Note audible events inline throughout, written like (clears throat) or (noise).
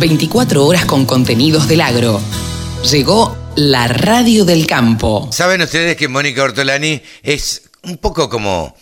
24 horas con contenidos del agro. Llegó la radio del campo. Saben ustedes que Mónica Ortolani es un poco como,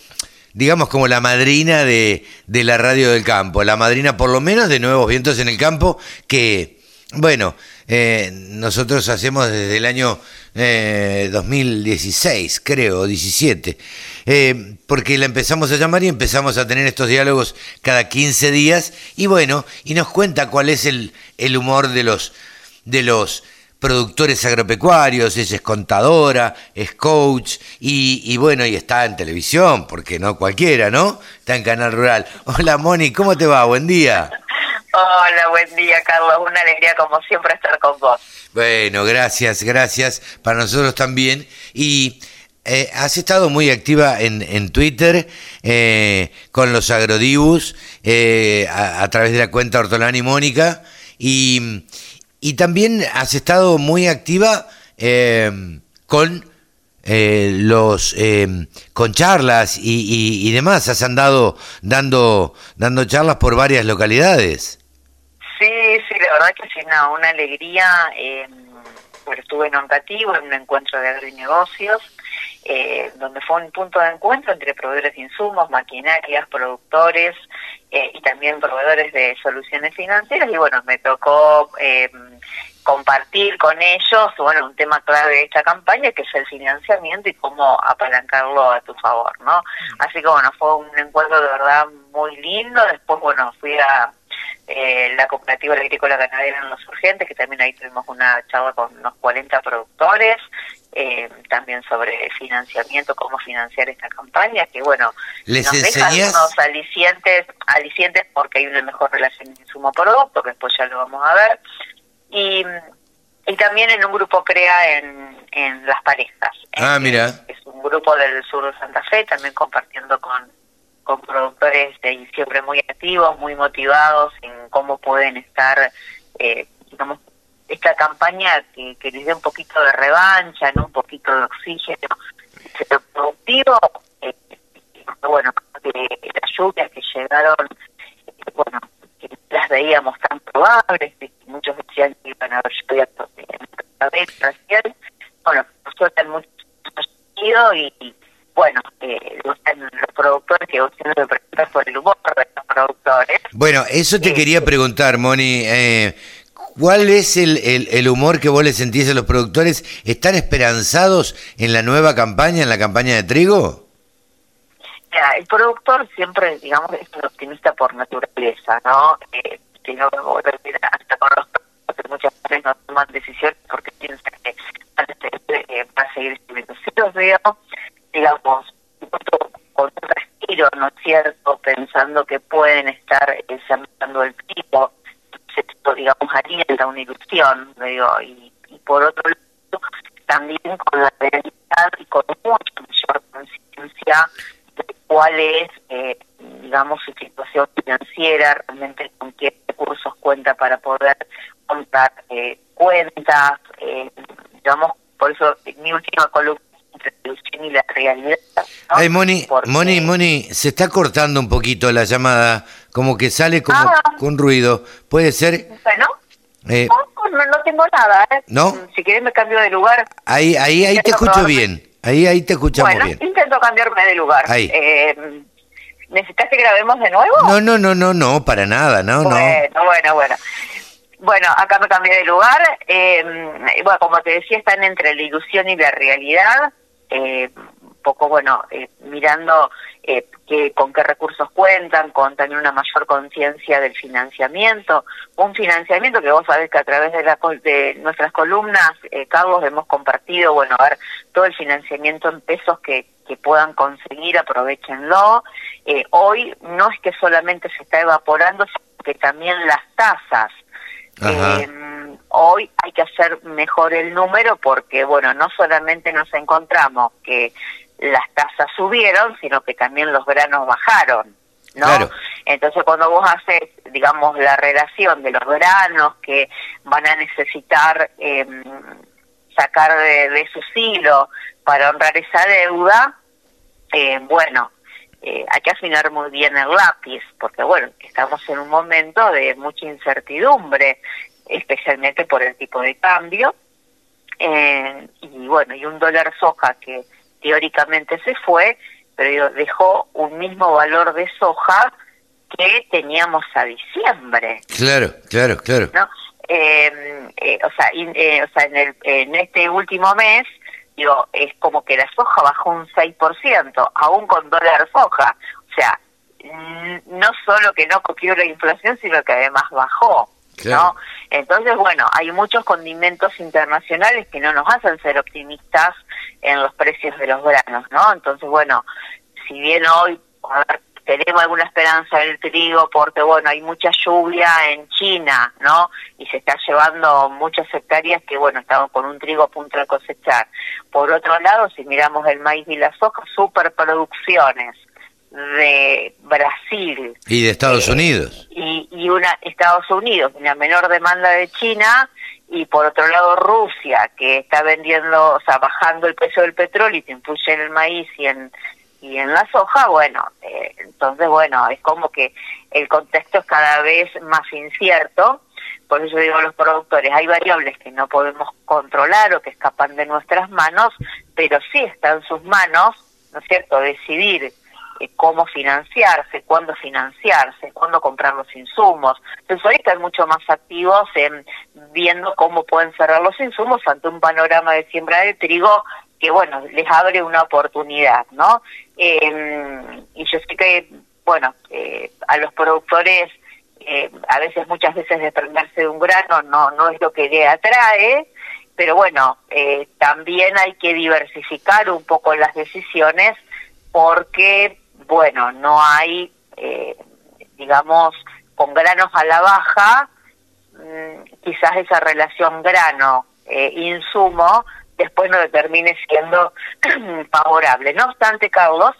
digamos, como la madrina de, de la radio del campo, la madrina por lo menos de Nuevos Vientos en el Campo, que, bueno, eh, nosotros hacemos desde el año eh, 2016, creo, 17, eh, porque la empezamos a llamar y empezamos a tener estos diálogos cada 15 días y bueno, y nos cuenta cuál es el, el humor de los, de los productores agropecuarios, ella es contadora, es coach y, y, bueno, y está en televisión, porque no cualquiera, ¿no? Está en Canal Rural. Hola Moni, ¿cómo te va? Buen día. Hola, buen día, Carlos. Una alegría como siempre estar con vos. Bueno, gracias, gracias. Para nosotros también. Y eh, has estado muy activa en, en Twitter eh, con los agrodibus eh, a, través de la cuenta Ortolani Mónica. Y, y, también has estado muy activa eh, con eh, los eh, con charlas y, y, y, demás. Has andado dando dando charlas por varias localidades. Sí, sí, la verdad que sí, no, una alegría. Eh, pues estuve en Oncativo, en un encuentro de agrinegocios, eh, donde fue un punto de encuentro entre proveedores de insumos, maquinarias, productores eh, y también proveedores de soluciones financieras. Y bueno, me tocó eh, compartir con ellos, bueno, un tema clave de esta campaña que es el financiamiento y cómo apalancarlo a tu favor, ¿no? Así que bueno, fue un encuentro de verdad muy lindo. Después, bueno, fui a eh, la cooperativa agrícola ganadera en Los Urgentes, que también ahí tuvimos una charla con unos 40 productores, eh, también sobre financiamiento, cómo financiar esta campaña, que bueno, ¿Les nos deja algunos alicientes, alicientes porque hay una mejor relación insumo-producto, que después ya lo vamos a ver, y, y también en un grupo CREA en, en Las Parejas. Ah, Eh, mira. Es un grupo del sur de Santa Fe, también compartiendo con con productores de siempre muy activos, muy motivados en cómo pueden estar, eh, digamos, esta campaña que, les dé un poquito de revancha, ¿no? un poquito de oxígeno productivo, eh, bueno, que las lluvias que llegaron, eh, bueno, que las veíamos tan probables, que muchos decían que iban a haber lluvias en la vez, recién, bueno, por suerte en muchos sentido y, y bueno, eh, los, los que que por el humor de los productores. Bueno, eso te quería preguntar, Moni. Eh, ¿Cuál es el, el, el humor que vos le sentís a los productores? ¿Están esperanzados en la nueva campaña, en la campaña de trigo? Mira, el productor siempre, digamos, es un optimista por naturaleza, ¿no? Eh, si no, hasta con los productores muchas veces no toman decisiones porque piensan que van a seguir, eh, va a seguir subiendo. Sí los veo, digamos, con ¿no es cierto?, pensando que pueden estar eh, sembrando el tipo, esto, digamos, alienta una ilusión, digo, y, por otro lado, también con la realidad y con mucha mayor conciencia de cuál es, eh, digamos, su situación financiera, realmente con qué recursos cuenta para poder contar eh, cuentas, eh, digamos, por eso mi última columna entre la ilusión y la realidad. Ay, Moni, Porque- Moni, Moni, se está cortando un poquito la llamada, como que sale como Ah. con ruido. ¿Puede ser? Bueno, Eh, no, no, no tengo nada, ¿eh? ¿No? Si querés me cambio de lugar. ahí, ahí, ahí te escucho probarme. bien. Ahí, ahí te escuchamos bueno, bien. intento cambiarme de lugar. Ahí. Eh, ¿Necesitas que grabemos de nuevo? No, no, no, no, no, para nada, no, no. Bueno, bueno, bueno. Bueno, acá me cambié de lugar. Eh, bueno, como te decía, están entre la ilusión y la realidad. Eh, poco, bueno, eh, mirando eh, que, con qué recursos cuentan, con también una mayor conciencia del financiamiento. Un financiamiento que vos sabés que a través de, la, de nuestras columnas, eh, Carlos, hemos compartido, bueno, a ver, todo el financiamiento en pesos que, que puedan conseguir, aprovechenlo. Eh, hoy no es que solamente se está evaporando, sino que también las tasas. Eh, hoy hay que hacer mejor el número porque, bueno, no solamente nos encontramos que las tasas subieron, sino que también los granos bajaron, ¿no? Claro. Entonces, cuando vos haces, digamos, la relación de los granos que van a necesitar eh, sacar de, de su silo para honrar esa deuda, eh, bueno, eh, hay que afinar muy bien el lápiz, porque bueno, estamos en un momento de mucha incertidumbre, especialmente por el tipo de cambio, eh, y bueno, y un dólar soja que teóricamente se fue, pero dejó un mismo valor de soja que teníamos a diciembre. Claro, claro, claro. ¿no? Eh, eh, o sea, o sea en, el, en este último mes, digo, es como que la soja bajó un 6%, aún con dólar soja. O sea, no solo que no copió la inflación, sino que además bajó. ¿No? Entonces, bueno, hay muchos condimentos internacionales que no nos hacen ser optimistas en los precios de los granos, ¿no? Entonces, bueno, si bien hoy tenemos alguna esperanza en el trigo porque, bueno, hay mucha lluvia en China, ¿no? Y se está llevando muchas hectáreas que, bueno, estamos con un trigo a punto de cosechar. Por otro lado, si miramos el maíz y la soja, superproducciones de Brasil. Y de Estados eh, Unidos. Y, y una Estados Unidos, una menor demanda de China, y por otro lado Rusia, que está vendiendo, o sea, bajando el precio del petróleo y te influye en el maíz y en, y en la soja, bueno, eh, entonces, bueno, es como que el contexto es cada vez más incierto. Por eso digo a los productores, hay variables que no podemos controlar o que escapan de nuestras manos, pero sí está en sus manos, ¿no es cierto?, decidir eh, cómo financiarse, cuándo financiarse, cuándo comprar los insumos. Entonces hoy están mucho más activos en viendo cómo pueden cerrar los insumos ante un panorama de siembra de trigo que, bueno, les abre una oportunidad, ¿no? Eh, y yo sé que, bueno, eh, a los productores a veces, muchas veces desprenderse de un grano no, no es lo que le atrae, pero bueno, también hay que diversificar un poco las decisiones porque bueno, no hay, eh, digamos, con granos a la baja, mm, quizás esa relación grano-insumo eh, después no termine siendo (clears throat) favorable. No obstante, Carlos,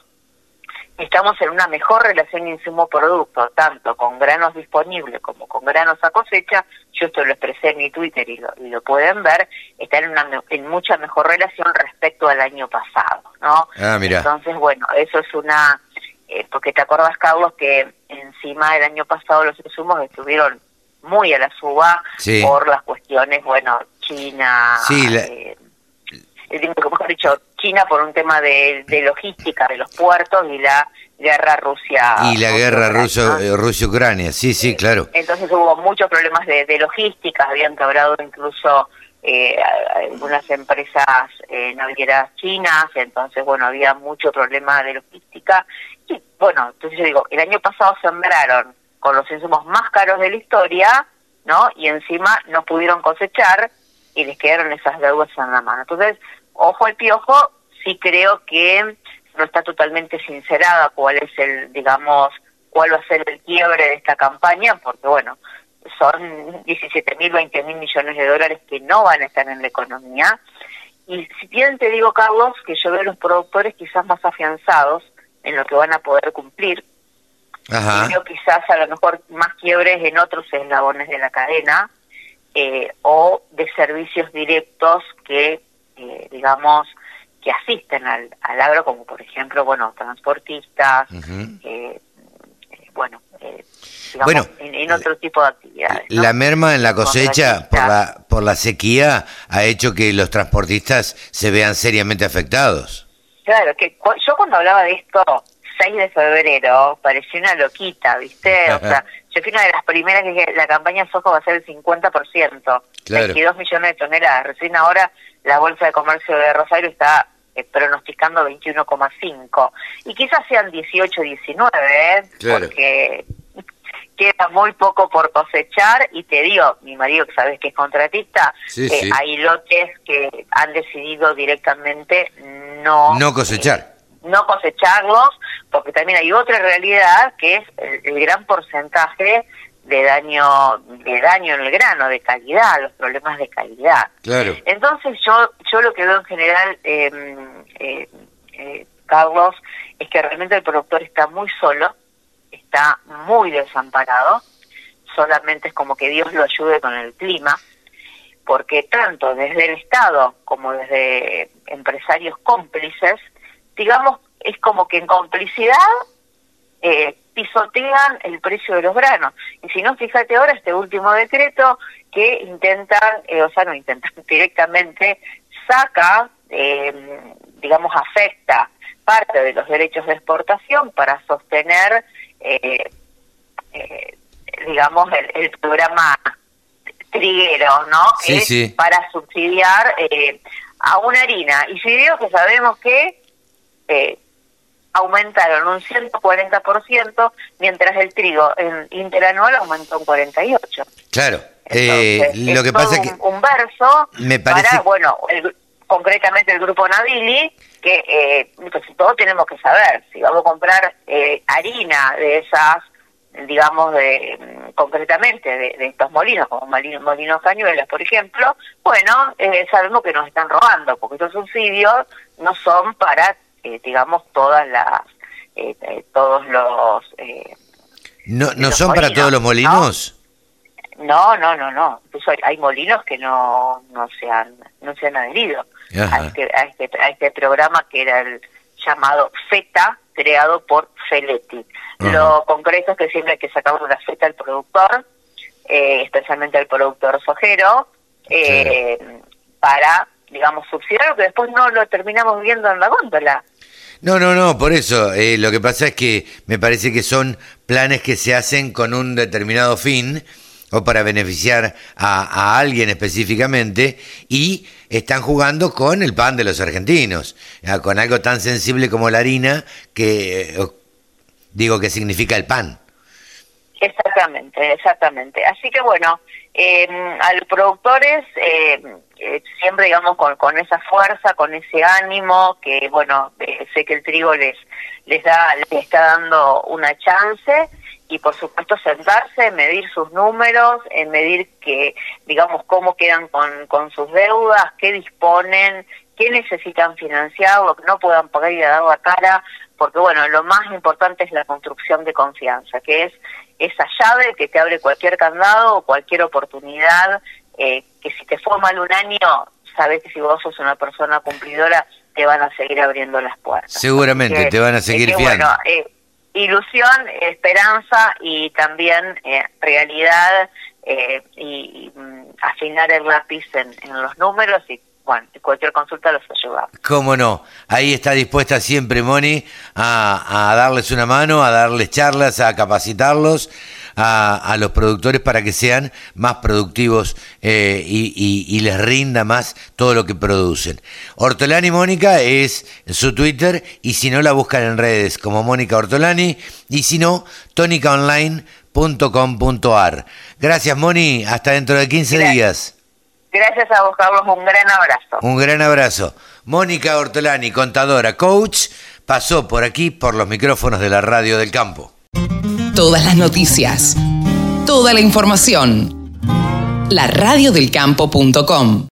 estamos en una mejor relación insumo-producto, tanto con granos disponibles como con granos a cosecha. Yo esto lo expresé en mi Twitter y lo, lo pueden ver, están en, una, en mucha mejor relación respecto al año pasado, ¿no? Ah, mira. Entonces, bueno, eso es una eh, porque te acuerdas, Carlos, que encima del año pasado los insumos estuvieron muy a la suba por las cuestiones, bueno, China, sí, eh, mejor dicho, China por un tema de, logística de los puertos y la guerra Rusia. Y la guerra eh, Rusia-Ucrania, sí, sí, claro. Entonces hubo muchos problemas de, de logística, habían quebrado incluso eh, algunas empresas eh, navieras chinas, entonces, bueno, había mucho problema de logística. Bueno, entonces yo digo, el año pasado sembraron con los insumos más caros de la historia, ¿no? Y encima no pudieron cosechar y les quedaron esas deudas en la mano. Entonces, ojo al piojo, sí creo que no está totalmente sincerada cuál es el, digamos, cuál va a ser el quiebre de esta campaña, porque bueno, son 17 mil, 20 mil millones de dólares que no van a estar en la economía. Y si bien te digo, Carlos, que yo veo a los productores quizás más afianzados en lo que van a poder cumplir. Y veo quizás a lo mejor más quiebres en otros eslabones de la cadena eh, o de servicios directos que, eh, digamos, que asisten al, al, agro, como por ejemplo, bueno, transportistas, eh, bueno, bueno, en, otro tipo de actividades. La merma en la cosecha por la, por la sequía ha hecho que los transportistas se vean seriamente afectados. Claro, que yo cuando hablaba de esto, 6 de febrero, parecía una loquita, ¿viste? O (laughs) sea, yo fui una de las primeras que dije, la campaña Sojo va a ser el 50%, claro. 22 millones de toneladas. Recién ahora la Bolsa de Comercio de Rosario está eh, pronosticando 21,5. Y quizás sean 18, 19, ¿eh? Porque queda muy poco por cosechar y te digo, mi marido que sabes que es contratista, eh, hay lotes que han decidido directamente no... No cosechar. Eh, no cosecharlos, porque también hay otra realidad que es el, gran porcentaje de daño de daño en el grano, de calidad, los problemas de calidad. Claro. Entonces yo yo lo que veo en general, em, eh, Carlos, es que realmente el productor está muy solo, está muy desamparado, solamente es como que Dios lo ayude con el clima, porque tanto desde el Estado como desde empresarios cómplices, digamos, es como que en complicidad eh, pisotean el precio de los granos. Y si no, fíjate ahora este último decreto que intentan, eh, o sea, no intentan, (laughs) directamente saca, eh, digamos, afecta parte de los derechos de exportación para sostener, eh, digamos, el, programa triguero, ¿no? Sí, sí. Para subsidiar a una harina. Y si digo que sabemos que aumentaron un 140%, mientras el trigo en interanual aumentó un 48%. Claro. eh, lo que pasa es que un, verso me parece... para, bueno, concretamente el grupo Navili, que eh, pues, todos tenemos que saber, si vamos a comprar eh, harina de esas, digamos, de concretamente de, estos molinos, como molinos, molinos cañuelas, por ejemplo, bueno, eh, sabemos que nos están robando, porque estos subsidios no son para eh, digamos, todas las, eh, eh, todos los... ¿No, no son para todos los molinos? No, no, no, no. Incluso hay, molinos que no, no, se han, no se han adherido a este, a este, a, este, programa que era el llamado FETA, creado por Feletti. Lo concreto es que siempre hay que sacar una FETA al productor, especialmente al productor sojero, para digamos, subsidiar, que después no lo terminamos viendo en la góndola. No, no, no, por eso. Eh, lo que pasa es que me parece que son planes que se hacen con un determinado fin o para beneficiar a, alguien específicamente y están jugando con el pan de los argentinos, con algo tan sensible como la harina que eh, digo que significa el pan. Exactamente, exactamente. Así que bueno, eh, a los productores eh, eh, siempre digamos con, con esa fuerza, con ese ánimo, que bueno, eh, sé que el trigo les, les, da, les está dando una chance y por supuesto sentarse, medir sus números, en medir que, digamos, cómo quedan con, con sus deudas, qué disponen, qué necesitan financiar, lo que no puedan pagar y dar la cara, porque bueno, lo más importante es la construcción de confianza, que es esa llave que te abre cualquier candado o cualquier oportunidad eh, que si te fue mal un año, sabes que si vos sos una persona cumplidora, te van a seguir abriendo las puertas. Seguramente, te van a seguir fiando. Bueno, eh, ilusión, esperanza y también eh, realidad y, mm, afinar el lápiz en, los números y bueno, cualquier consulta los ayuda. Cómo no, ahí está dispuesta siempre Moni a, a darles una mano, a darles charlas, a capacitarlos a, los productores para que sean más productivos eh, y, les rinda más todo lo que producen. Ortolani Mónica es su Twitter y si no la buscan en redes como Mónica Ortolani y si no, tónicaonline.com.ar. Gracias Moni, hasta dentro de 15 días. Gracias a vos, Carlos, un gran abrazo. Un gran abrazo. Mónica Ortolani, contadora, coach, pasó por aquí por los micrófonos de la radio del campo todas las noticias, toda la información. La radiodelcampo.com